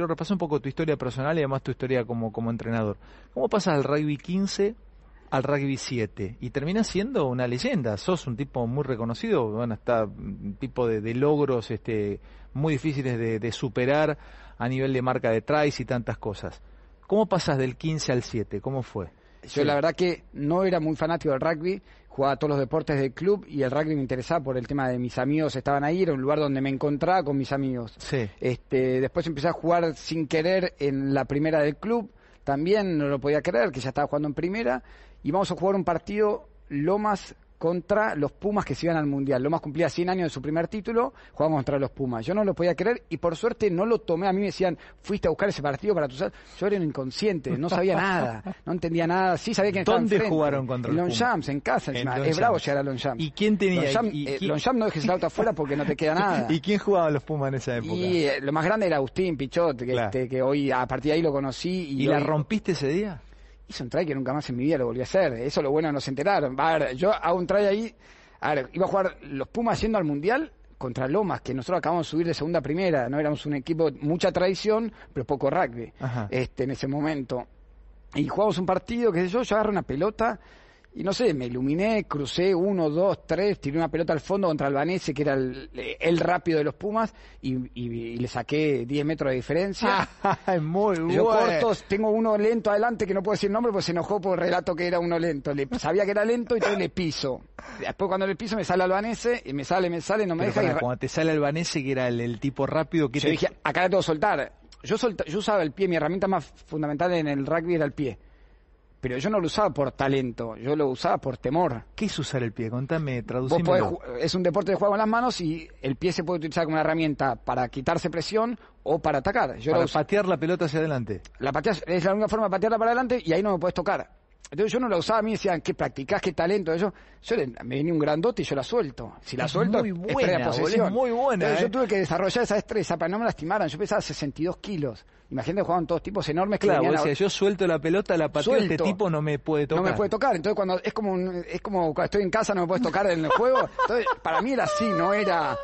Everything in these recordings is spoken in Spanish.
Quiero repasar un poco tu historia personal y además tu historia como, como entrenador. ¿Cómo pasas del rugby 15 al rugby 7 y terminas siendo una leyenda? Sos un tipo muy reconocido, bueno, está un tipo de, logros este, muy difíciles de, de superar a nivel de marca de tries y tantas cosas. ¿Cómo pasas del 15 al 7? ¿Cómo fue? Yo la verdad que no era muy fanático del rugby, jugaba todos los deportes del club y el rugby me interesaba por el tema de mis amigos estaban ahí, era un lugar donde me encontraba con mis amigos. Sí. Este, después empecé a jugar sin querer en la primera del club, también no lo podía creer que ya estaba jugando en primera y vamos a jugar un partido Lomas contra los Pumas que se iban al Mundial. Lomas cumplía 100 años de su primer título, jugamos contra los Pumas. Yo no lo podía creer y por suerte no lo tomé. A mí me decían, fuiste a buscar ese partido para tu Yo era un inconsciente, no sabía nada, no entendía nada. Sí sabía que ¿Dónde enfrente. jugaron contra los Longchamps, en casa. En encima. Es bravo llegar a Longchamps. ¿Y quién tenía? Longchamps, y- eh, quién- no dejes el auto afuera porque no te queda nada. ¿Y quién jugaba a los Pumas en esa época? Y eh, lo más grande era Agustín Pichot, que, Claro. este, que hoy a partir de ahí lo conocí. Y, ¿Y la rompiste ese día? Hice un try que nunca más en mi vida lo volví a hacer. Eso es lo bueno, no se enteraron. A ver, yo hago un try ahí. A ver, iba a jugar los Pumas yendo al Mundial contra Lomas, que nosotros acabamos de subir de segunda a primera. No éramos un equipo, mucha tradición, pero poco rugby Ajá. este, en ese momento. Y jugamos un partido, qué sé yo, yo agarro una pelota y no sé, me iluminé, crucé uno, dos, tres, tiré una pelota al fondo contra Albanese, que era el, el rápido de los Pumas, y, y- y le saqué 10 metros de diferencia. es muy bueno. Yo cortos, tengo uno lento adelante que no puedo decir nombre porque se enojó por el relato que era uno lento. Le, sabía que era lento y entonces le piso. Después cuando le piso me sale Albanese y me sale, me sale, no me Pero deja. pará, y cuando te sale Albanese, que era el, el tipo rápido, que yo te... dije, acá la tengo que soltar. Yo, solta- yo usaba el pie, mi herramienta más fundamental en el rugby era el pie. Pero yo no lo usaba por talento, yo lo usaba por temor. ¿Qué es usar el pie? Contame, ju- es un deporte de juego con las manos y el pie se puede utilizar como una herramienta para quitarse presión o para atacar. Yo Para patear la pelota hacia adelante. la pateas, es la única forma de patearla para adelante y ahí no me puedes tocar. Entonces yo no la usaba, a mí me decían, ¿qué practicás? ¿Qué talento? Yo, yo me venía un grandote y yo la suelto. Si la Es suelto, muy buena, es muy buena, Entonces eh. yo tuve que desarrollar esa destreza para no me lastimaran. Yo pesaba 62 kilos. Imagínate, jugaban todos tipos enormes que Claro, a- yo suelto la pelota, la pateo, este Suelto. tipo no me puede tocar. no me puede tocar. Entonces cuando es como un- es como cuando estoy en casa no me puedes tocar en el juego. Entonces para mí era así, no era.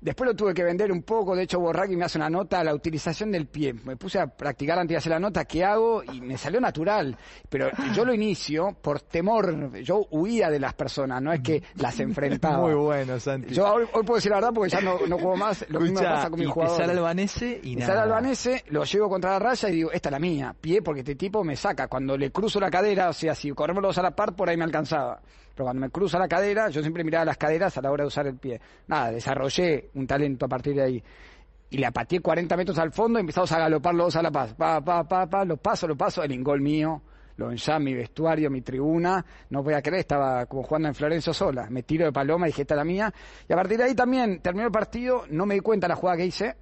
Después lo tuve que vender un poco. De hecho Borraghi me hace una nota la utilización del pie. Me puse a practicar antes de hacer la nota qué hago y me salió natural. Pero yo lo inicio por temor. Yo huía de las personas, no es que las enfrentaba. Muy bueno, Santi. Yo hoy, hoy puedo decir la verdad porque ya no, no juego más. Lo mismo me Escuchá, pasa con mi jugador. sale Albanese y nada. sale Albanese, lo llevo contra la raya y digo, esta es la mía, pie, porque este tipo me saca. Cuando le cruzo la cadera, o sea, si corremos los a la par, por ahí me alcanzaba. Pero cuando me cruza la cadera, yo siempre miraba las caderas a la hora de usar el pie. Nada, desarrollé un talento a partir de ahí. Y la pateé 40 metros al fondo y empezamos a galopar los dos a la paz. Pa, pa, pa, pa, lo paso, lo paso, el ingol mío, lo ya mi vestuario, mi tribuna. No voy a creer, estaba como jugando en Florencio sola. Me tiro de paloma y dije, esta es la mía. Y a partir de ahí también terminó el partido, no me di cuenta la jugada que hice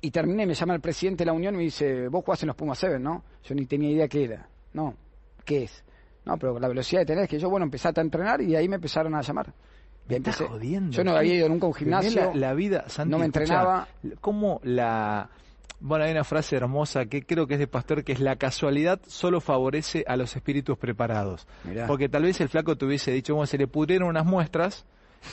y terminé, me llama el presidente de la Unión y me dice, vos jugás en los Pumas 7, ¿no? Yo ni tenía idea qué era. No, ¿qué es? No, pero la velocidad de tener que yo, bueno, empecé a entrenar y de ahí me empezaron a llamar. Me estás jodiendo. Yo no había ido nunca a un gimnasio. La, la vida, Santi, no me escuchá, entrenaba. ¿Cómo la... Bueno, hay una frase hermosa que creo que es de Pastor, que es la casualidad solo favorece a los espíritus preparados. Mirá. Porque tal vez el flaco te hubiese dicho, bueno, se le pudrieron unas muestras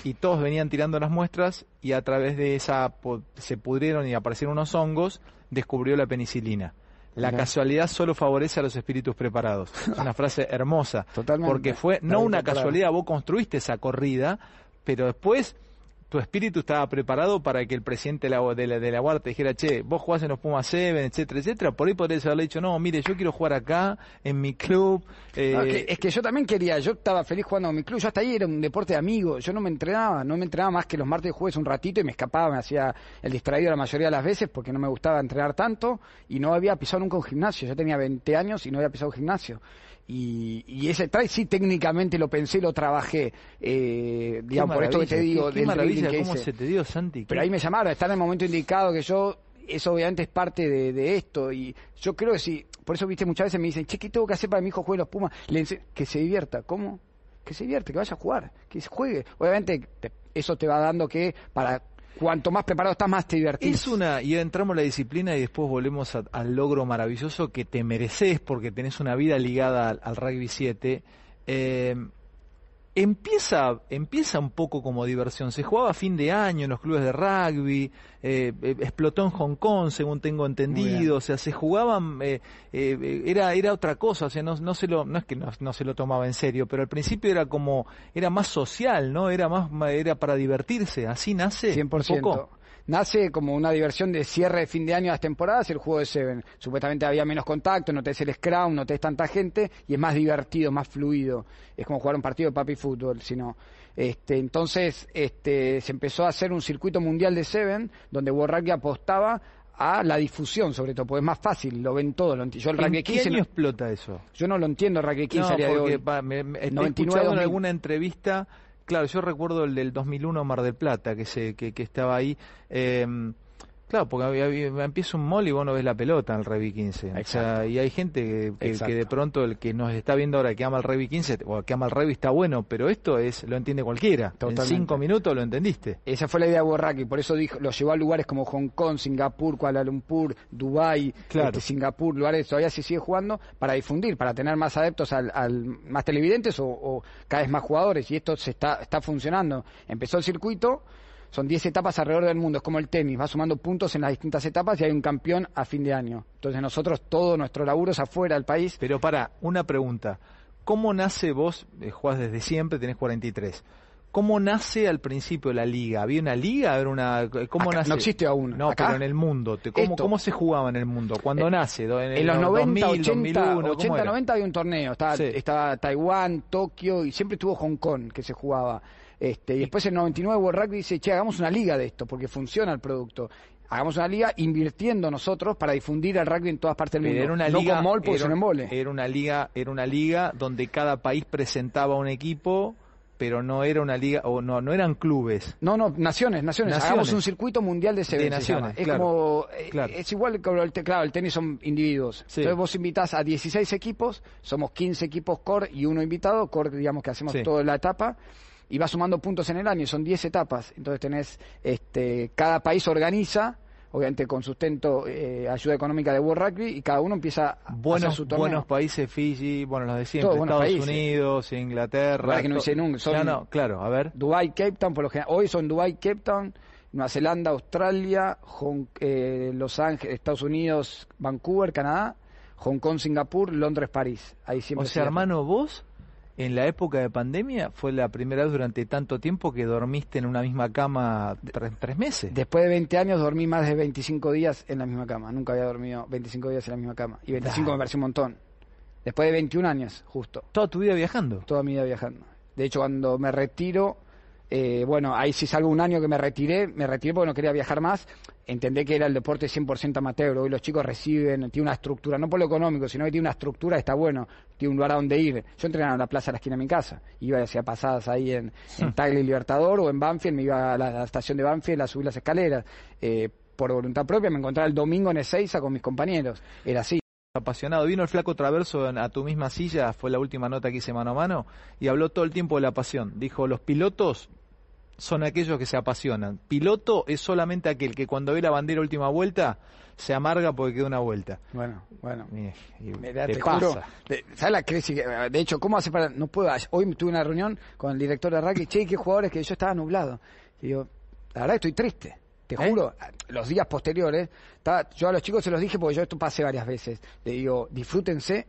y todos venían tirando las muestras y a través de esa se pudrieron y aparecieron unos hongos, descubrió la penicilina. La Mirá. casualidad solo favorece a los espíritus preparados. Es una frase hermosa. Totalmente. Porque fue no una casualidad, vos construiste esa corrida, pero después tu espíritu estaba preparado para que el presidente de la, de la, de la Guardia te dijera, che, vos jugás en los Pumas 7, etcétera, etcétera. Por ahí podrías haberle dicho, no, mire, yo quiero jugar acá, en mi club. eh, No, es, que, es que yo también quería, yo estaba feliz jugando en mi club, yo hasta ahí era un deporte de amigos, yo no me entrenaba, no me entrenaba más que los martes y jueves un ratito y me escapaba, me hacía el distraído la mayoría de las veces porque no me gustaba entrenar tanto y no había pisado nunca un gimnasio, yo tenía 20 años y no había pisado un gimnasio. Y, y ese try sí técnicamente lo pensé, lo trabajé, eh, digamos, por esto que te digo, qué, qué maravilla que cómo hice. se te dio, Santi. Pero ahí me llamaron, está en el momento indicado que yo, eso obviamente es parte de, de esto y yo creo que si, por eso viste muchas veces me dicen, che, ¿qué tengo que hacer para que mi hijo juegue los Pumas? Le que se divierta, ¿cómo? Que se divierta, que vaya a jugar, que se juegue. Obviamente te- eso te va dando que para cuanto más preparado estás, más te divertís. Es una, y entramos en la disciplina y después volvemos a- al logro maravilloso que te mereces porque tenés una vida ligada al, al rugby 7. Eh, empieza, empieza un poco como diversión. Se jugaba a fin de año en los clubes de rugby, eh, eh, explotó en Hong Kong, según tengo entendido. O sea, se jugaban, eh, era, era otra cosa. O sea, no, no se lo, no es que no, se lo tomaba en serio, pero al principio era como, era más social, ¿no? Era más, era para divertirse. Así nace. 100%. Un poco nace como una diversión de cierre de fin de año de las temporadas, el juego de Seven. Supuestamente había menos contacto, no tenés el scrum, no tenés tanta gente y es más divertido, más fluido. Es como jugar un partido de papi fútbol, sino este, entonces este, se empezó a hacer un circuito mundial de Seven donde World Rugby apostaba a la difusión, sobre todo, porque es más fácil, lo ven todo. Lo yo el ¿En qué año explota eso? Yo no lo entiendo el Rugby 15 no, porque, me, he escuchado en alguna entrevista Claro, yo recuerdo el del 2001 Mar del Plata, que, se, que, que estaba ahí. Eh, Claro, porque empieza un mall y vos no ves la pelota en el Rugby 15. O sea, y hay gente que, de pronto el que nos está viendo ahora que ama el Rugby 15 o que ama el Rugby está bueno, pero esto es lo entiende cualquiera. En cinco minutos lo entendiste. Esa fue la idea de Borraki, por eso dijo, lo llevó a lugares como Hong Kong, Singapur, Kuala Lumpur, Dubai, este, Singapur, lugares todavía se sigue jugando para difundir, para tener más adeptos al, más televidentes o, o, cada vez más jugadores y esto se está está funcionando. Empezó el circuito son 10 etapas alrededor del mundo, es como el tenis, va sumando puntos en las distintas etapas y hay un campeón a fin de año. Entonces nosotros todo nuestro laburo es afuera del país. Pero para, una pregunta. ¿Cómo nace vos, eh, jugás desde siempre, tenés 43? ¿Cómo nace al principio la liga? ¿Había una liga? ¿Había una, ¿Cómo nace? No existe aún. No, pero en el mundo. ¿Cómo, ¿Cómo, se jugaba en el mundo? ¿Cuándo eh, nace? ¿En, los 90, 80, 80 90 había un torneo. Estaba, estaba Taiwán, Tokio y siempre estuvo Hong Kong que se jugaba. Este, y después en 99 World Rugby dice, che, hagamos una liga de esto, porque funciona el producto. Hagamos una liga invirtiendo nosotros para difundir el rugby en todas partes del mundo. Era una liga, era, una liga, era una liga donde cada país presentaba un equipo pero no era una liga o no no eran clubes. No, no, naciones, naciones. Hagamos un circuito mundial de naciones, es como eh, es igual que el, claro, el tenis son individuos. Entonces vos invitás a 16 equipos, somos 15 equipos core y uno invitado, core digamos que hacemos toda la etapa y va sumando puntos en el año, son 10 etapas. Entonces tenés, este, cada país organiza, obviamente con sustento, eh, ayuda económica de World Rugby, y cada uno empieza a buenos, hacer su torneo. Buenos países, Fiji, bueno, los de siempre, Estados Unidos, Inglaterra. que no hice nunca. Son no, claro, a ver. Dubai, Cape Town, por lo general. Hoy son Dubai, Cape Town, Nueva Zelanda, Australia, eh, Los Ángeles, Estados Unidos, Vancouver, Canadá, Hong Kong, Singapur, Londres, París. Ahí siempre o sea, hermano, vos en la época de pandemia fue la primera vez durante tanto tiempo que dormiste en una misma cama tres, meses. Después de 20 años dormí más de 25 días en la misma cama. Nunca había dormido 25 días en la misma cama. Y 25 me pareció un montón. Después de 21 años, justo. ¿Toda tu vida viajando? Toda mi vida viajando. De hecho, cuando me retiro, eh, bueno, ahí sí salgo un año que me retiré, me retiré porque no quería viajar más, entendé que era el deporte 100% amateur, hoy los chicos reciben, tiene una estructura, no por lo económico, sino que tiene una estructura, está bueno, tiene un lugar a donde ir. Yo entrenaba en la plaza de la esquina de mi casa, iba hacia pasadas ahí en, en Tagle Libertador o en Banfield, me iba a la, estación de Banfield a subir las escaleras. Eh, por voluntad propia me encontraba el domingo en Ezeiza con mis compañeros, era así apasionado. Vino el flaco Traverso a tu misma silla, fue la última nota que hice mano a mano, y habló todo el tiempo de la pasión. Dijo, los pilotos son aquellos que se apasionan. Piloto es solamente aquel que cuando ve la bandera última vuelta se amarga porque queda una vuelta. Bueno, bueno. te, pasa. ¿Sabes la crisis? De hecho, ¿cómo hace para.? No puedo. Hoy tuve una reunión con el director de rugby. Che, qué jugadores que yo estaba nublado. Y digo, la verdad estoy triste. Te ¿Eh? juro, los días posteriores, yo a los chicos se los dije porque yo esto pasé varias veces. Le digo, disfrútense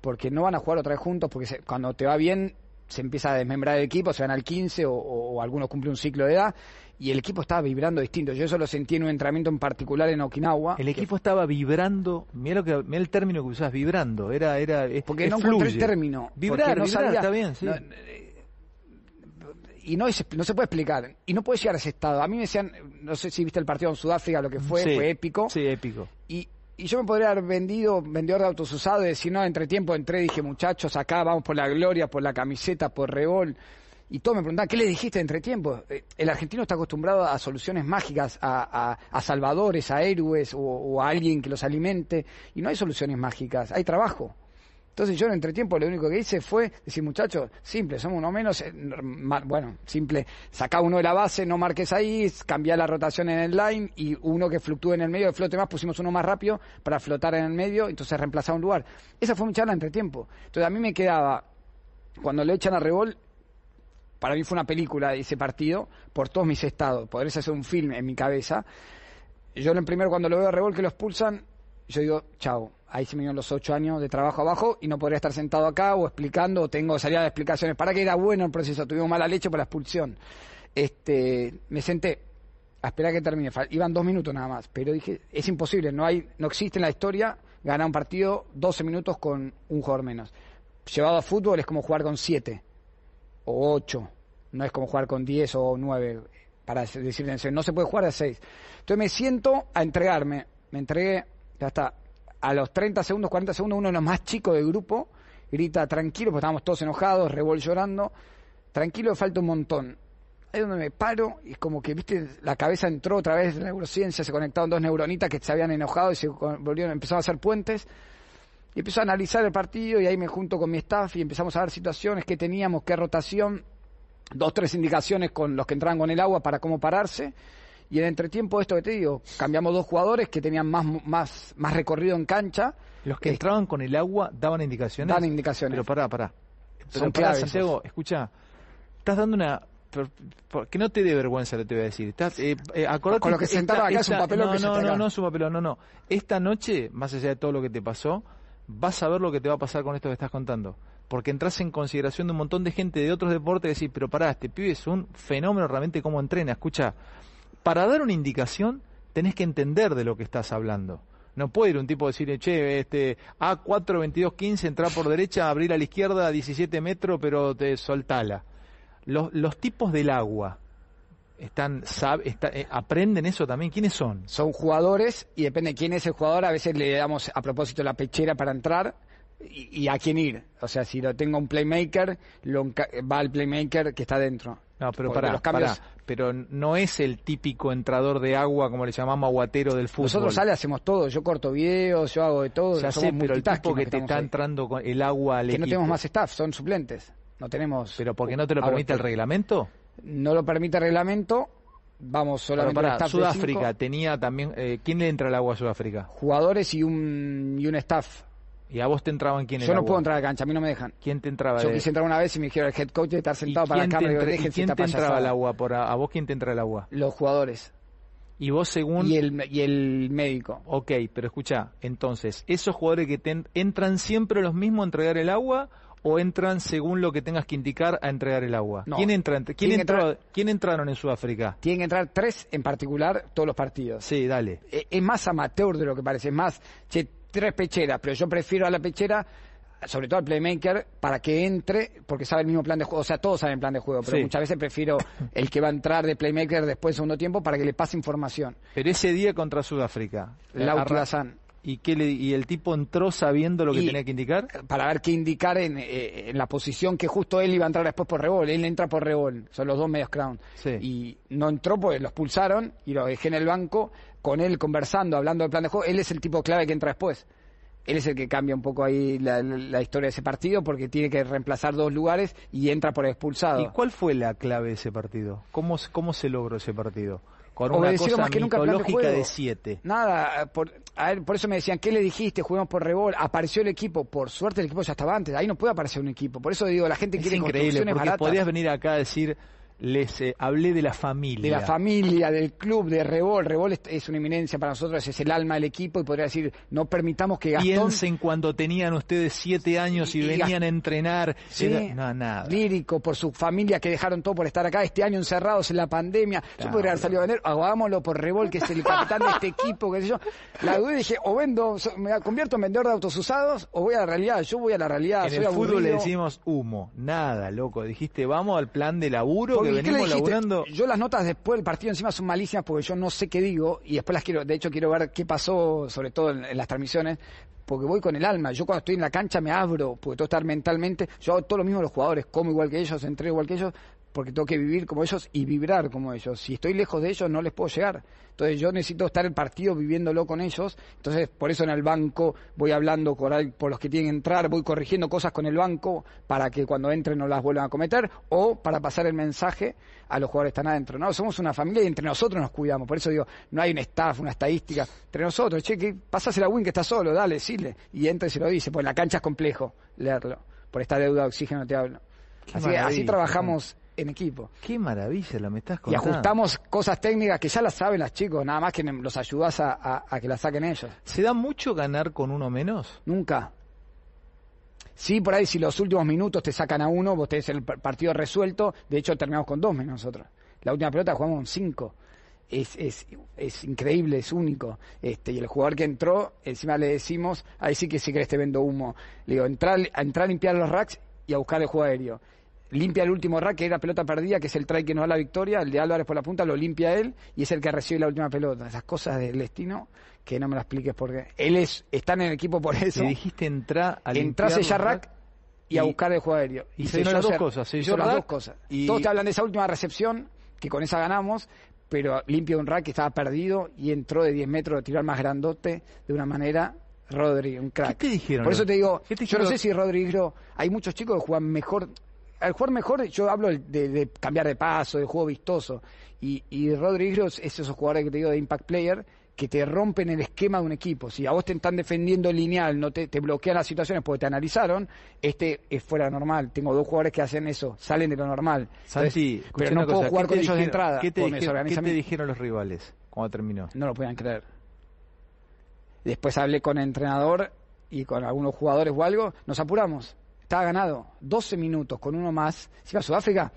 porque no van a jugar otra vez juntos, porque cuando te va bien se empieza a desmembrar el equipo, se van al 15 o, algunos cumplen un ciclo de edad y el equipo estaba vibrando distinto. Yo eso lo sentí en un entrenamiento en particular en Okinawa. El equipo estaba vibrando, mira, lo que, mira el término que usás, vibrando. Era, era, porque no encontré el término. Vibrar, no vibrar, está bien, sí. y no, no se puede explicar. Y no puede llegar a ese estado. A mí me decían, no sé si viste el partido en Sudáfrica, lo que fue, fue épico. Sí, épico. Y y yo me podría haber vendido, vendedor de autos usados, y decir, no, entre tiempo entré, dije, muchachos, acá vamos por la gloria, por la camiseta, por Rebol. Y todos me preguntaban, ¿qué le dijiste entre tiempo? Eh, el argentino está acostumbrado a soluciones mágicas, a, salvadores, a héroes o, a alguien que los alimente. Y no hay soluciones mágicas, hay trabajo. Entonces yo en entretiempo lo único que hice fue decir, muchachos, simple, somos uno menos, eh, bueno, simple, saca uno de la base, no marques ahí, cambia la rotación en el line y uno que fluctúe en el medio, que flote más, pusimos uno más rápido para flotar en el medio, entonces reemplazar un lugar. Esa fue mi charla entre tiempo. Entonces a mí me quedaba, cuando le echan a Revol, para mí fue una película ese partido por todos mis estados. Podrías hacer un film en mi cabeza. Yo en el primero cuando lo veo a Revol que lo expulsan, yo digo, chao, ahí se me dieron los ocho años de trabajo abajo y no podría estar sentado acá o explicando o tengo salida de explicaciones. Para que era bueno el proceso, tuvimos mala leche por la expulsión. Este, me senté a esperar que termine. Iban dos minutos nada más, pero dije, es imposible, no hay, no existe en la historia ganar un partido 12 minutos con un jugador menos. Llevado a fútbol es como jugar con siete o ocho, no es como jugar con diez o nueve, para decir no se puede jugar a seis. Entonces me siento a entregarme, me entregué, ya está, a los 30 segundos, 40 segundos, uno de los más chicos del grupo grita tranquilo, porque estábamos todos enojados, revol llorando, tranquilo, falta un montón. Ahí donde me paro y es como que, viste, la cabeza entró otra vez la neurociencia, se conectaron dos neuronitas que se habían enojado y se volvieron, empezaron a hacer puentes. Y empezó a analizar el partido y ahí me junto con mi staff y empezamos a ver situaciones que teníamos, qué rotación, dos, tres indicaciones con los que entraban con el agua para cómo pararse y en entretiempo, esto que te digo, cambiamos dos jugadores que tenían más, más, más recorrido en cancha. Los que entraban con el agua daban indicaciones. Dan indicaciones. Pero pará, pará. Son claves. Santiago, escucha, estás dando una que no te dé vergüenza lo que te voy a decir. Estás, eh, eh Con lo que sentaba acá es un papelón. No, no, no, no es un papelón, no, no. Esta noche, más allá de todo lo que te pasó, vas a ver lo que te va a pasar con esto que estás contando. Porque entras en consideración de un montón de gente de otros deportes y decís, pero pará, este pibe es un fenómeno realmente cómo entrena. Escucha, para dar una indicación tenés que entender de lo que estás hablando. No puede ir un tipo a decir, che, este, A4, 22, 15, entrar por derecha, abrir a la izquierda a 17 metros, pero te soltala. Los, los tipos del agua, están eh, aprenden eso también. Quiénes son son jugadores y depende de quién es el jugador. A veces le damos a propósito la pechera para entrar y, a quién ir. O sea si lo tengo un playmaker lo, va al playmaker que está dentro. No, pero para, los cambios... pero no es el típico entrador de agua como le llamamos aguatero del fútbol. Nosotros sale hacemos todo, yo corto videos, yo hago de todo. Ya sé, pero el tipo que, te está entrando con el agua al Que no tenemos más staff, son suplentes. No tenemos. Pero porque no te lo permite el reglamento. No lo permite el reglamento. Vamos solamente para, para Sudáfrica tenía también. Eh, ¿Quién le entra al agua a Sudáfrica? Jugadores y un y un staff ¿Y a vos te entraban quién Yo no puedo entrar a la cancha, a mí no me dejan. ¿Quién te entraba? Yo quise entrar una vez y me dijeron el head coach de estar sentado para la cámara y, quién te entraba al agua? Por a, vos quién te entra al agua? Los jugadores. Y vos según... Y el, y el médico. Ok, pero escucha, entonces, ¿esos jugadores que te entran siempre los mismos a entregar el agua o entran según lo que tengas que indicar a entregar el agua? ¿Quién, entra, quién, entró, ¿Quién entraron en Sudáfrica? Tienen que entrar tres en particular todos los partidos. Sí, dale. Es, es más amateur de lo que parece, es más... Che, tres pecheras, pero yo prefiero a la pechera sobre todo al playmaker, para que entre, porque sabe el mismo plan de juego, o sea, todos saben el plan de juego, pero muchas veces prefiero el que va a entrar de playmaker después de segundo tiempo para que le pase información. Pero ese día contra Sudáfrica, Lautlazán. ¿Y, qué le, ¿Y el tipo entró sabiendo lo que tenía que indicar? Para ver qué indicar en, eh, en, la posición que justo él iba a entrar después por rebol. Él entra por rebol, son los dos medios crown. Y no entró porque los pulsaron y lo dejé en el banco con él conversando, hablando del plan de juego. Él es el tipo clave que entra después. Él es el que cambia un poco ahí la, historia de ese partido porque tiene que reemplazar dos lugares y entra por expulsado. ¿Y cuál fue la clave de ese partido? ¿Cómo, cómo se logró ese partido? Con una cosa más que nunca de, de, siete. Nada, por, a ver, por eso me decían, ¿qué le dijiste? Jugamos por rebol, apareció el equipo, por suerte el equipo ya estaba antes, ahí no puede aparecer un equipo, por eso digo, la gente quiere increíble, porque podías venir acá a decir, les eh, hablé de la familia. De la familia, del club, de Rebol. Rebol es, una eminencia para nosotros, es el alma del equipo y podría decir, no permitamos que Gastón... Piensen cuando tenían ustedes siete años y, venían a entrenar. no, nada. Lírico, por su familia que dejaron todo por estar acá, este año encerrados en la pandemia. Yo podría haber salido a vender, hagámoslo por Rebol, que es el capitán de este equipo, qué sé yo. La dudé y dije, o vendo, me convierto en vendedor de autos usados o voy a la realidad. Yo voy a la realidad. En el fútbol le decimos humo, nada, loco. Dijiste, vamos al plan de laburo que venimos laburando. Yo las notas después del partido encima son malísimas porque yo no sé qué digo y después las quiero, de hecho quiero ver qué pasó, sobre todo en, las transmisiones, porque voy con el alma. Yo cuando estoy en la cancha me abro, porque que estar mentalmente, yo hago todo lo mismo los jugadores, como igual que ellos, entrego igual que ellos, porque tengo que vivir como ellos y vibrar como ellos. Si estoy lejos de ellos no les puedo llegar. Entonces yo necesito estar el partido viviéndolo con ellos. Entonces por eso en el banco voy hablando por, por los que tienen que entrar, voy corrigiendo cosas con el banco para que cuando entren no las vuelvan a cometer o para pasar el mensaje a los jugadores que están adentro. No, somos una familia y entre nosotros nos cuidamos. Por eso digo, no hay un staff, una estadística. Entre nosotros, che, que pasásela a Win que está solo, dale, decirle. Y entra y se lo dice, pues la cancha es complejo leerlo. Por esta deuda de oxígeno te hablo. así, así trabajamos en equipo. Qué maravilla la me estás Y ajustamos cosas técnicas que ya las saben los chicos, nada más que los ayudás a, a- a que las saquen ellos. ¿Se da mucho ganar con uno menos? Nunca. Sí, por ahí si los últimos minutos te sacan a uno, vos tenés el par- partido resuelto. De hecho, terminamos con dos menos nosotros. La última pelota jugamos con cinco. Es, es, es increíble, es único. Este, y el jugador que entró, encima le decimos, ahí sí que si querés te vendo humo. Le digo, entrar, a entrar a limpiar los racks y a buscar el juego aéreo. Limpia el último rack, que era pelota perdida, que es el try que nos da la victoria. El de Álvarez por la punta lo limpia él y es el que recibe la última pelota. Esas cosas del destino que no me las expliques porque él es, está en el equipo por eso Le dijiste entrar a entrar a limpiar sellar los rack y, a y- buscar el juego aéreo. y selló las dos cosas, selló hizo las dos cosas. y- Todos te hablan de esa última recepción, que con esa ganamos, pero limpio un rack que estaba perdido y entró de 10 metros, tiró al más grandote de una manera. Rodri, un crack. ¿Qué te dijeron Por eso te digo, te yo no sé si Rodri Gro- hay muchos chicos que juegan mejor. Al jugar mejor, yo hablo de, de cambiar de paso, de juego vistoso. Y, y Rodri Gro es esos jugadores que te digo de impact player que te rompen el esquema de un equipo. Si a vos te están defendiendo lineal, no te, te bloquean las situaciones porque te analizaron, este es fuera de normal. Tengo dos jugadores que hacen eso, salen de lo normal. Santi, Entonces, pero no puedo jugar ¿qué con ellos de entrada. ¿Qué te, dijeron, qué te dijeron los rivales cuando terminó? No lo podían creer. Después hablé con el entrenador y con algunos jugadores o algo. Nos apuramos. Estaba ganado. 12 minutos con uno más. Si va a Sudáfrica,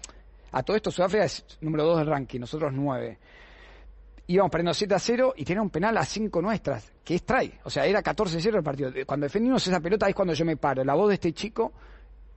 a todo esto Sudáfrica es número 2 del ranking, nosotros 9. Íbamos perdiendo 7 a 0 y tenía un penal a 5 nuestras, que es try. O sea, era 14 a 0 el partido. Cuando defendimos esa pelota es cuando yo me paro. La voz de este chico,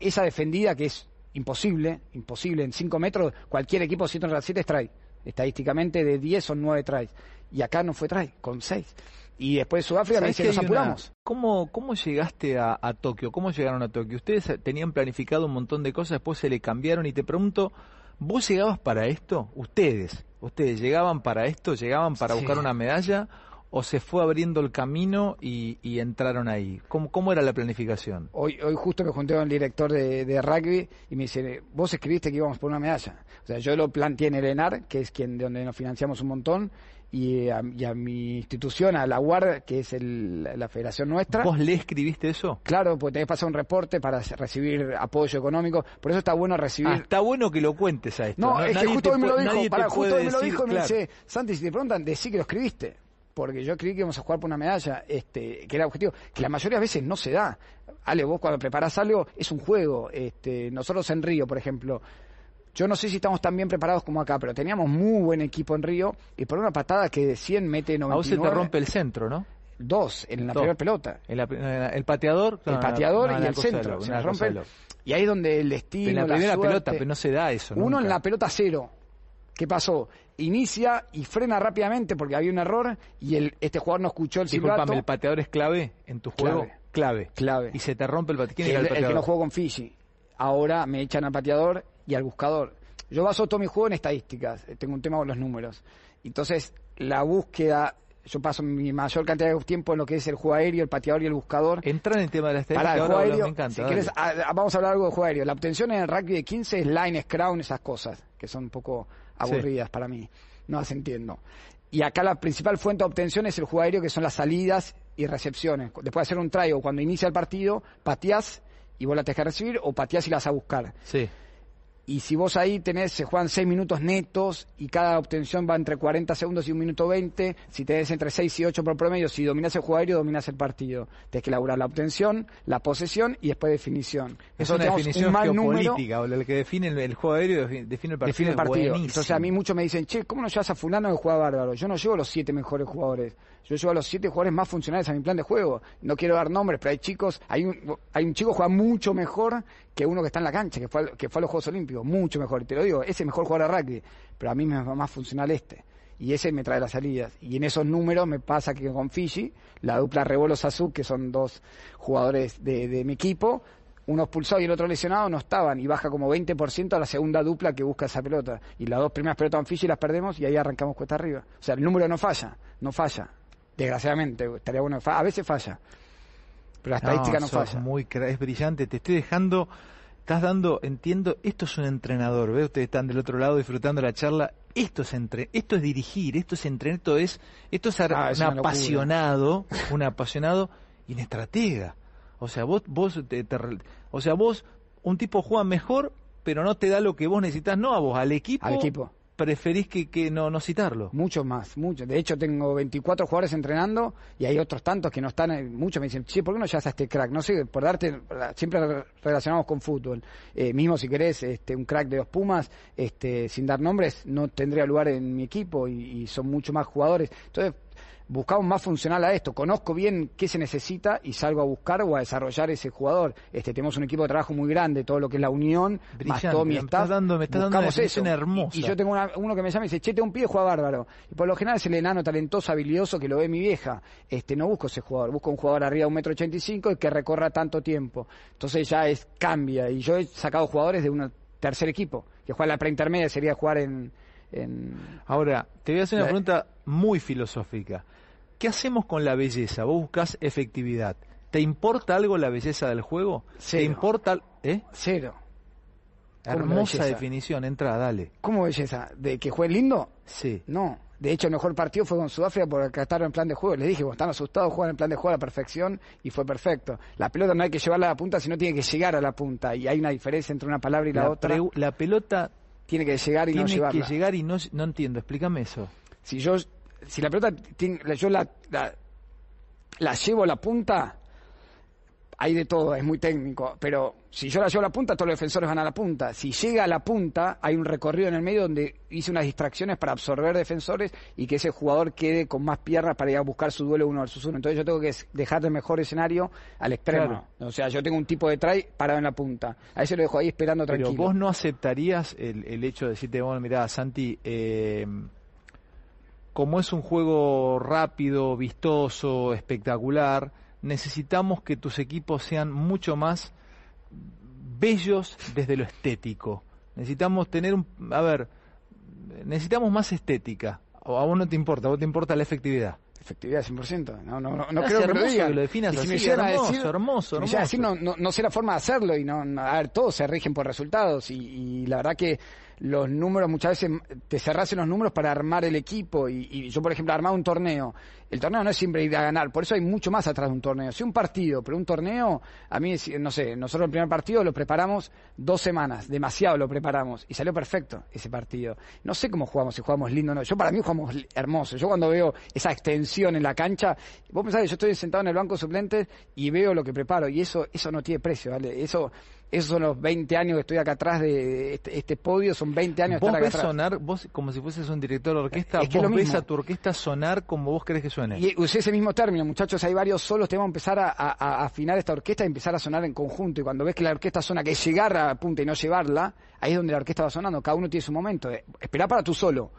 esa defendida que es imposible, imposible, en 5 metros, cualquier equipo 7 contra 7 es try. Estadísticamente de 10 son 9 tries. Y acá no fue try, con 6. Y después Sudáfrica me ¿Sabés dice, que nos hay una- apuramos. ¿Cómo, ¿Cómo llegaste a, a Tokio? ¿Cómo llegaron a Tokio? Ustedes tenían planificado un montón de cosas, después se le cambiaron y te pregunto, ¿vos llegabas para esto? Ustedes, ustedes llegaban para esto, llegaban para Sí. buscar una medalla o se fue abriendo el camino y, y entraron ahí? ¿Cómo, ¿Cómo era la planificación? Hoy, hoy justo me junté con el director de, de rugby y me dice, vos escribiste que íbamos por una medalla. O sea, yo lo planteé en el ENAR, que es quien de donde nos financiamos un montón, y a, y a mi institución, a la UAR, que es el- la federación nuestra. ¿Vos le escribiste eso? Claro, porque tenés que pasar un reporte para recibir apoyo económico. Por eso está bueno recibir... Ah, está bueno que lo cuentes a esto. No, es que justo hoy me lo dijo, puede justo hoy me lo dijo y me dice, Santi, si te preguntan, decí que lo escribiste. Porque yo creí que íbamos a jugar por una medalla, este, que era objetivo, que la mayoría de veces no se da. Ale, vos cuando preparás algo, es un juego. Este, nosotros en Río, por ejemplo, yo no sé si estamos tan bien preparados como acá, pero teníamos muy buen equipo en Río, y por una patada que de 100 mete 99, A vos se te rompe el centro, ¿no? dos en la primera pelota. El, el pateador, El pateador no, y el centro. loco, se loco. Y ahí es donde el destino, En la la primera suerte- pelota, pero no se da eso. uno nunca. en la pelota cero. ¿Qué pasó? Inicia y frena rápidamente porque había un error y el, este jugador no escuchó el silbato. Disculpame, ¿el pateador es clave en tu juego? Clave. Clave. Clave. Y se te rompe el pateador. ¿Quién el, el el que pateador? no jugó con Fiji. Ahora me echan al pateador y al buscador. Yo baso todo mi juego en estadísticas. eh, Tengo un tema con los números. Entonces, la búsqueda, yo paso mi mayor cantidad de tiempo en lo que es el juego aéreo, el pateador y el buscador. Entra en el tema de la estadística, el juego aéreo, me encanta. si dale. querés, a- a- vamos a hablar algo de juego aéreo. La obtención en el rugby de 15 es line, crown, esas cosas, que son un poco aburridas para mí. No las entiendo. Y acá la principal fuente de obtención es el juego aéreo, que son las salidas y recepciones. Después de hacer un try o cuando inicia el partido, pateás y vos la tenés que recibir, o pateás y las vas a buscar. Sí. Y si vos ahí tenés, se juegan 6 minutos netos y cada obtención va entre 40 segundos y un minuto 20, si tenés entre 6 y 8 por promedio, si dominás el juego aéreo, dominás el partido. Tenés que elaborar la obtención, la posesión y después definición. Es Nosotros una definición un mal número, geopolítica, o el que define el, el juego aéreo define, el partido. define el es partido. Entonces a mí muchos me dicen, che, ¿cómo no llevas a fulano que juega bárbaro? Yo no llevo los siete mejores jugadores. Yo llevo a los siete jugadores más funcionales a mi plan de juego. No quiero dar nombres, pero hay chicos, hay un, hay un chico que juega mucho mejor que uno que está en la cancha, que fue, que fue a los Juegos Olímpicos, mucho mejor. Te lo digo, ese mejor jugador de rugby, pero a mí me va más funcional este. Y ese me trae las salidas. Y en esos números me pasa que con Fiji, la dupla Rebolo Sazú, que son dos jugadores de, de mi equipo, uno expulsado y el otro lesionado no estaban y baja como 20% a la segunda dupla que busca esa pelota. Y las dos primeras pelotas en Fiji las perdemos y ahí arrancamos cuesta arriba. O sea, el número no falla, no falla. Desgraciadamente, estaría bueno A veces falla, pero la estadística no, sos falla. Muy, es brillante. Te estoy dejando, estás dando, entiendo, esto es un entrenador. ¿Ves? Ustedes están del otro lado disfrutando la charla. Esto es entre, esto es dirigir, esto es entrenar, esto es, esto es Ah, un apasionado, un apasionado y un estratega. O sea, vos, vos, te- o sea, vos, un tipo juega mejor pero no te da lo que vos necesitas, no a vos, al equipo. Al equipo preferís que, que no, no citarlo. Muchos más, muchos. De hecho, tengo 24 jugadores entrenando y hay otros tantos que no están. eh, Muchos me dicen, sí, ¿por qué no llevas a este crack? No sé, por darte. Siempre re- relacionamos con fútbol. Eh, mismo si querés, este, un crack de los Pumas, este, sin dar nombres, no tendría lugar en mi equipo y, y son mucho más jugadores. Entonces, buscamos más funcional a esto. Conozco bien qué se necesita y salgo a buscar o a desarrollar ese jugador. Este, tenemos un equipo de trabajo muy grande, todo lo que es la unión, Brillante, más todo mi staff. dando- me estás dando una eso. hermosa. Y, y yo tengo una- uno que me llama y dice, che, tengo un pibe juega bárbaro. Y por lo general es el enano talentoso, habilidoso que lo ve mi vieja. Este, no busco ese jugador, busco un jugador arriba de un metro ochenta y cinco y que recorra tanto tiempo. Entonces ya es, cambia. Y yo he sacado jugadores de un tercer equipo, que juega en la preintermedia, sería jugar en, en Ahora, te voy a hacer una pregunta muy filosófica. ¿Qué hacemos con la belleza? Vos buscas efectividad. ¿Te importa algo la belleza del juego? ¿Te Cero. importa? al- ¿Eh? cero. ¿Cómo la Hermosa definición, entra, dale. ¿Cómo belleza? ¿De que juegue lindo? Sí. No. De hecho, el mejor partido fue con Sudáfrica porque acataron en plan de juego. Les dije, cuando están asustados, juegan en plan de juego a la perfección y fue perfecto. La pelota no hay que llevarla a la punta, sino tiene que llegar a la punta. Y hay una diferencia entre una palabra y la, La, otra. la pelota Tiene que llegar y no tiene llevarla. que llegar y no, no entiendo, explícame eso. Si yo, si la pelota, tiene- yo la, la, la llevo a la punta, hay de todo, es muy técnico. Pero si yo la llevo a la punta, todos los defensores van a la punta. Si llega a la punta, hay un recorrido en el medio donde hice unas distracciones para absorber defensores y que ese jugador quede con más piernas para ir a buscar su duelo uno versus uno. Entonces yo tengo que dejar el mejor escenario al extremo. O sea, yo tengo un tipo de try parado en la punta. A ese lo dejo ahí esperando Pero tranquilo. vos no aceptarías el, el hecho de decirte, bueno, mirá, Santi, eh, como es un juego rápido, vistoso, espectacular, necesitamos que tus equipos sean mucho más bellos desde lo estético. Necesitamos tener un... A ver, necesitamos más estética. A vos no te importa, a vos te importa la efectividad. Efectividad 100%. No, no, no, no Es creo que lo digan. que lo definas Y si me así, a hermoso, decir- hermoso, si me llegan a decir, hermoso. no, no, no sé la forma de hacerlo y no, no- a ver, todos se rigen por resultados y, y la verdad que los números muchas veces te cerrás en los números para armar el equipo. Y, y yo por ejemplo armaba un torneo. El torneo no es siempre ir a ganar por eso hay mucho más atrás de un torneo. Si un partido pero un torneo a mí no sé nosotros el primer partido lo preparamos dos semanas demasiado lo preparamos y salió perfecto ese partido. No sé cómo jugamos si jugamos lindo o no. Yo para mí jugamos hermoso. Yo cuando veo esa extensión en la cancha vos pensás yo estoy sentado en el banco suplente y veo lo que preparo y eso eso no tiene precio ¿vale? eso esos son los 20 años que estoy acá atrás de este, este podio, son 20 años Vos estar acá ves atrás. sonar, vos como si fueses un director de orquesta, Es que vos lo ves mismo. a tu orquesta sonar como vos querés que suene. Y usé ese mismo término, muchachos, hay varios solos, tenemos que empezar a, a- a afinar esta orquesta y empezar a sonar en conjunto. Y cuando ves que la orquesta suena, que es llegar a la punta y no llevarla, ahí es donde la orquesta va sonando. Cada uno tiene su momento. Eh, Esperá para tu solo.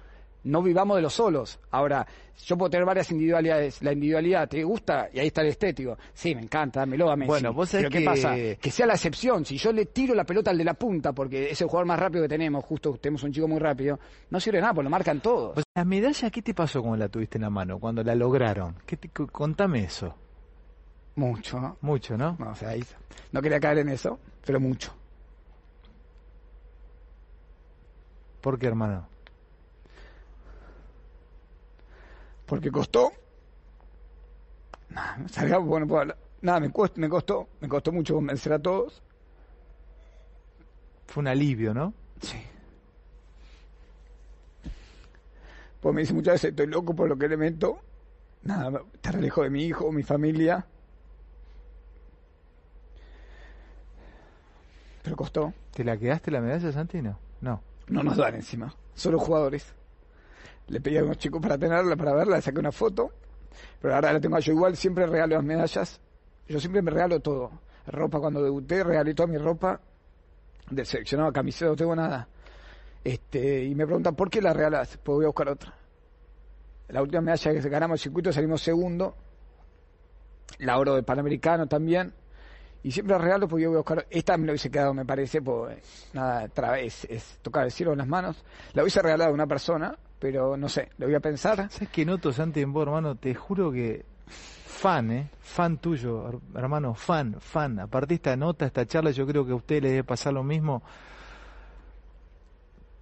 No vivamos de los solos. Ahora, yo puedo tener varias individualidades. La individualidad te gusta y ahí está el estético. Sí, me encanta, dámelo a Messi. Bueno, vos sabés Pero ¿qué que- pasa? Que sea la excepción. Si yo le tiro la pelota al de la punta, porque es el jugador más rápido que tenemos, justo tenemos un chico muy rápido, no sirve nada, porque lo marcan todos. Sea, la medalla, ¿qué te pasó cuando la tuviste en la mano, cuando la lograron? ¿Qué te- contame eso. Mucho, ¿no? Mucho, ¿no? No, o sea, ahí- no quería caer en eso, pero mucho. ¿Por qué, hermano? Porque costó. Nada, salgamos, bueno, puedo hablar. Nada, me costó, me costó, me costó mucho convencer a todos. Fue un alivio, ¿no? Sí. Pues me dice muchas veces, estoy loco por lo que le meto. Nada, estar lejos de mi hijo, mi familia. Pero costó. ¿Te la quedaste la medalla, Santino? No. No nos dan encima, solo jugadores. Le pedí a unos chicos para tenerla, para verla, le saqué una foto, pero ahora la tengo yo igual, siempre regalo las medallas. Yo siempre me regalo todo. Ropa cuando debuté, regalé toda mi ropa. Del seleccionado camiseta, no tengo nada. Este, y me preguntan, ¿por qué la regalas? Pues voy a buscar otra. La última medalla que ganamos el circuito salimos segundo. La oro de Panamericano también. Y siempre la regalo porque yo voy a buscar. Esta me la hubiese quedado, me parece, pues nada, otra vez es tocar el cielo en las manos. La hubiese regalado a una persona, pero no sé, lo voy a pensar. ¿Sabes qué noto, Santi, en vos, hermano? Te juro que fan, ¿eh? Fan tuyo, her- hermano, fan, fan. Aparte de esta nota, esta charla, yo creo que a usted le debe pasar lo mismo.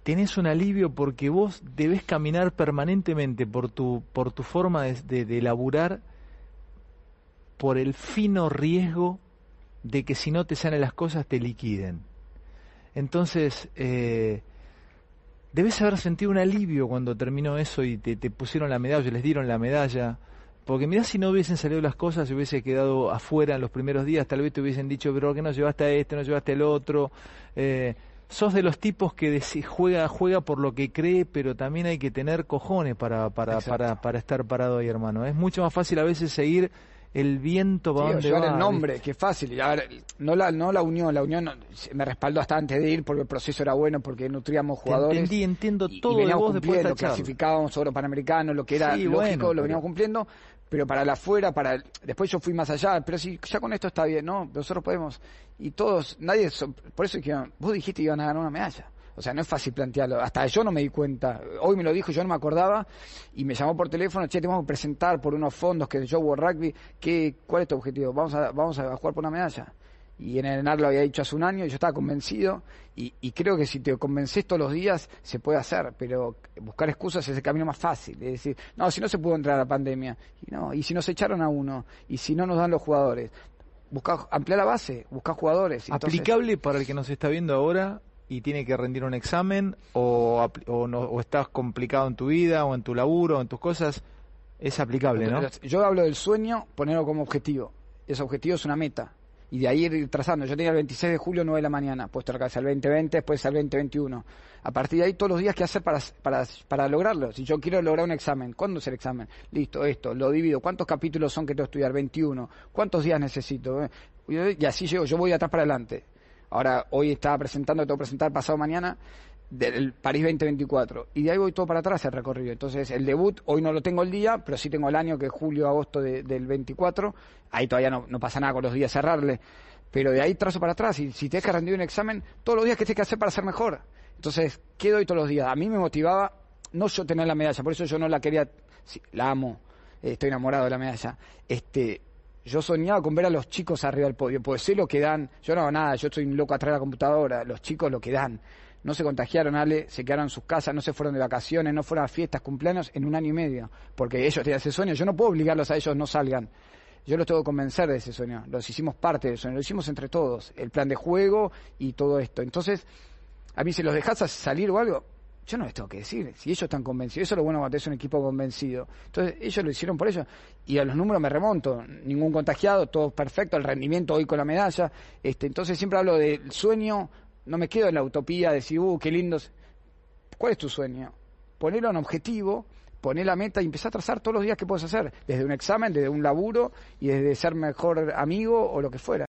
Tenés un alivio porque vos debes caminar permanentemente por tu, por tu forma de, de, de laburar, por el fino riesgo de que si no te salen las cosas te liquiden. Entonces, eh, debes haber sentido un alivio cuando terminó eso y te, te pusieron la medalla, les dieron la medalla. Porque mirá si no hubiesen salido las cosas, si hubiese quedado afuera en los primeros días, tal vez te hubiesen dicho, pero ¿qué no llevaste a este, no llevaste al otro? Eh, sos de los tipos que juega, juega por lo que cree, pero también hay que tener cojones para, para, para, para estar parado ahí, hermano. Es mucho más fácil a veces seguir el viento va donde el nombre, que fácil. A ver, no la, no la unión, la unión me respaldó hasta antes de ir porque el proceso era bueno, porque nutríamos jugadores. entendí, entiendo todo y, de vos cumpliendo, clasificábamos oro panamericano, lo que era lógico, lo veníamos cumpliendo, pero para la afuera, para después yo fui más allá, pero si ya con esto está bien, ¿no? Nosotros podemos, y todos, nadie, por eso que vos dijiste que iban a ganar una medalla. O sea, no es fácil plantearlo. Hasta yo no me di cuenta. Hoy me lo dijo, yo no me acordaba y me llamó por teléfono, che, te vamos a presentar por unos fondos que yo World Rugby. ¿qué, ¿Cuál es tu objetivo? Vamos a, vamos a jugar por una medalla. Y en el ENAR lo había dicho hace un año y yo estaba convencido y, y, creo que si te convences todos los días se puede hacer, pero buscar excusas es el camino más fácil. Es decir, no, si no se pudo entrar a la pandemia, y no, y si nos echaron a uno, y si no nos dan los jugadores, buscar ampliar la base, buscar jugadores. Aplicable para el que nos está viendo ahora y tiene que rendir un examen o, no, o estás complicado en tu vida o en tu laburo o en tus cosas, es aplicable, ¿no? Yo hablo del sueño, ponerlo como objetivo. Ese objetivo es una meta. Y de ahí ir trazando. Yo tenía el 26 de julio, 9 de la mañana, puesto la cabeza al 2020, después al 2021. A partir de ahí, todos los días, ¿qué hacer para, para, para lograrlo? Si yo quiero lograr un examen, ¿cuándo es el examen? Listo, esto, lo divido. ¿Cuántos capítulos son que tengo que estudiar? 21. ¿Cuántos días necesito? Y así llego, yo voy atrás para adelante. Ahora, hoy estaba presentando, tengo que presentar pasado mañana del París 2024. Y de ahí voy todo para atrás el recorrido. Entonces, el debut, hoy no lo tengo el día, pero sí tengo el año que es julio, agosto del 24. Ahí todavía no, pasa nada con los días cerrarle. Pero de ahí trazo para atrás. Y si tienes que rendir un examen, todos los días que tienes que hacer para ser mejor. Entonces, ¿qué doy todos los días? A mí me motivaba no yo tener la medalla, por eso yo no la quería, la amo, estoy enamorado de la medalla. Este, yo soñaba con ver a los chicos arriba del podio, pues sé lo que dan. Yo no hago nada, yo estoy un loco atrás de la computadora. Los chicos lo que dan. No se contagiaron, Ale, se quedaron en sus casas, no se fueron de vacaciones, no fueron a fiestas, cumpleaños en un año y medio. Porque ellos tienen ese sueño. Yo no puedo obligarlos a ellos no salgan. Yo los tengo que convencer de ese sueño. Los hicimos parte del sueño, lo hicimos entre todos. El plan de juego y todo esto. Entonces, a mí si los dejas salir o algo, yo no les tengo que decir, si ellos están convencidos, eso es lo bueno cuando es un equipo convencido. Entonces, ellos lo hicieron por ello. Y a los números me remonto, ningún contagiado, todo perfecto, el rendimiento hoy con la medalla. Este, entonces siempre hablo del sueño, no me quedo en la utopía de decir, uh, qué lindos. ¿Cuál es tu sueño? Ponerlo en objetivo, poner la meta y empezar a trazar todos los días que puedes hacer, desde un examen, desde un laburo y desde ser mejor amigo o lo que fuera.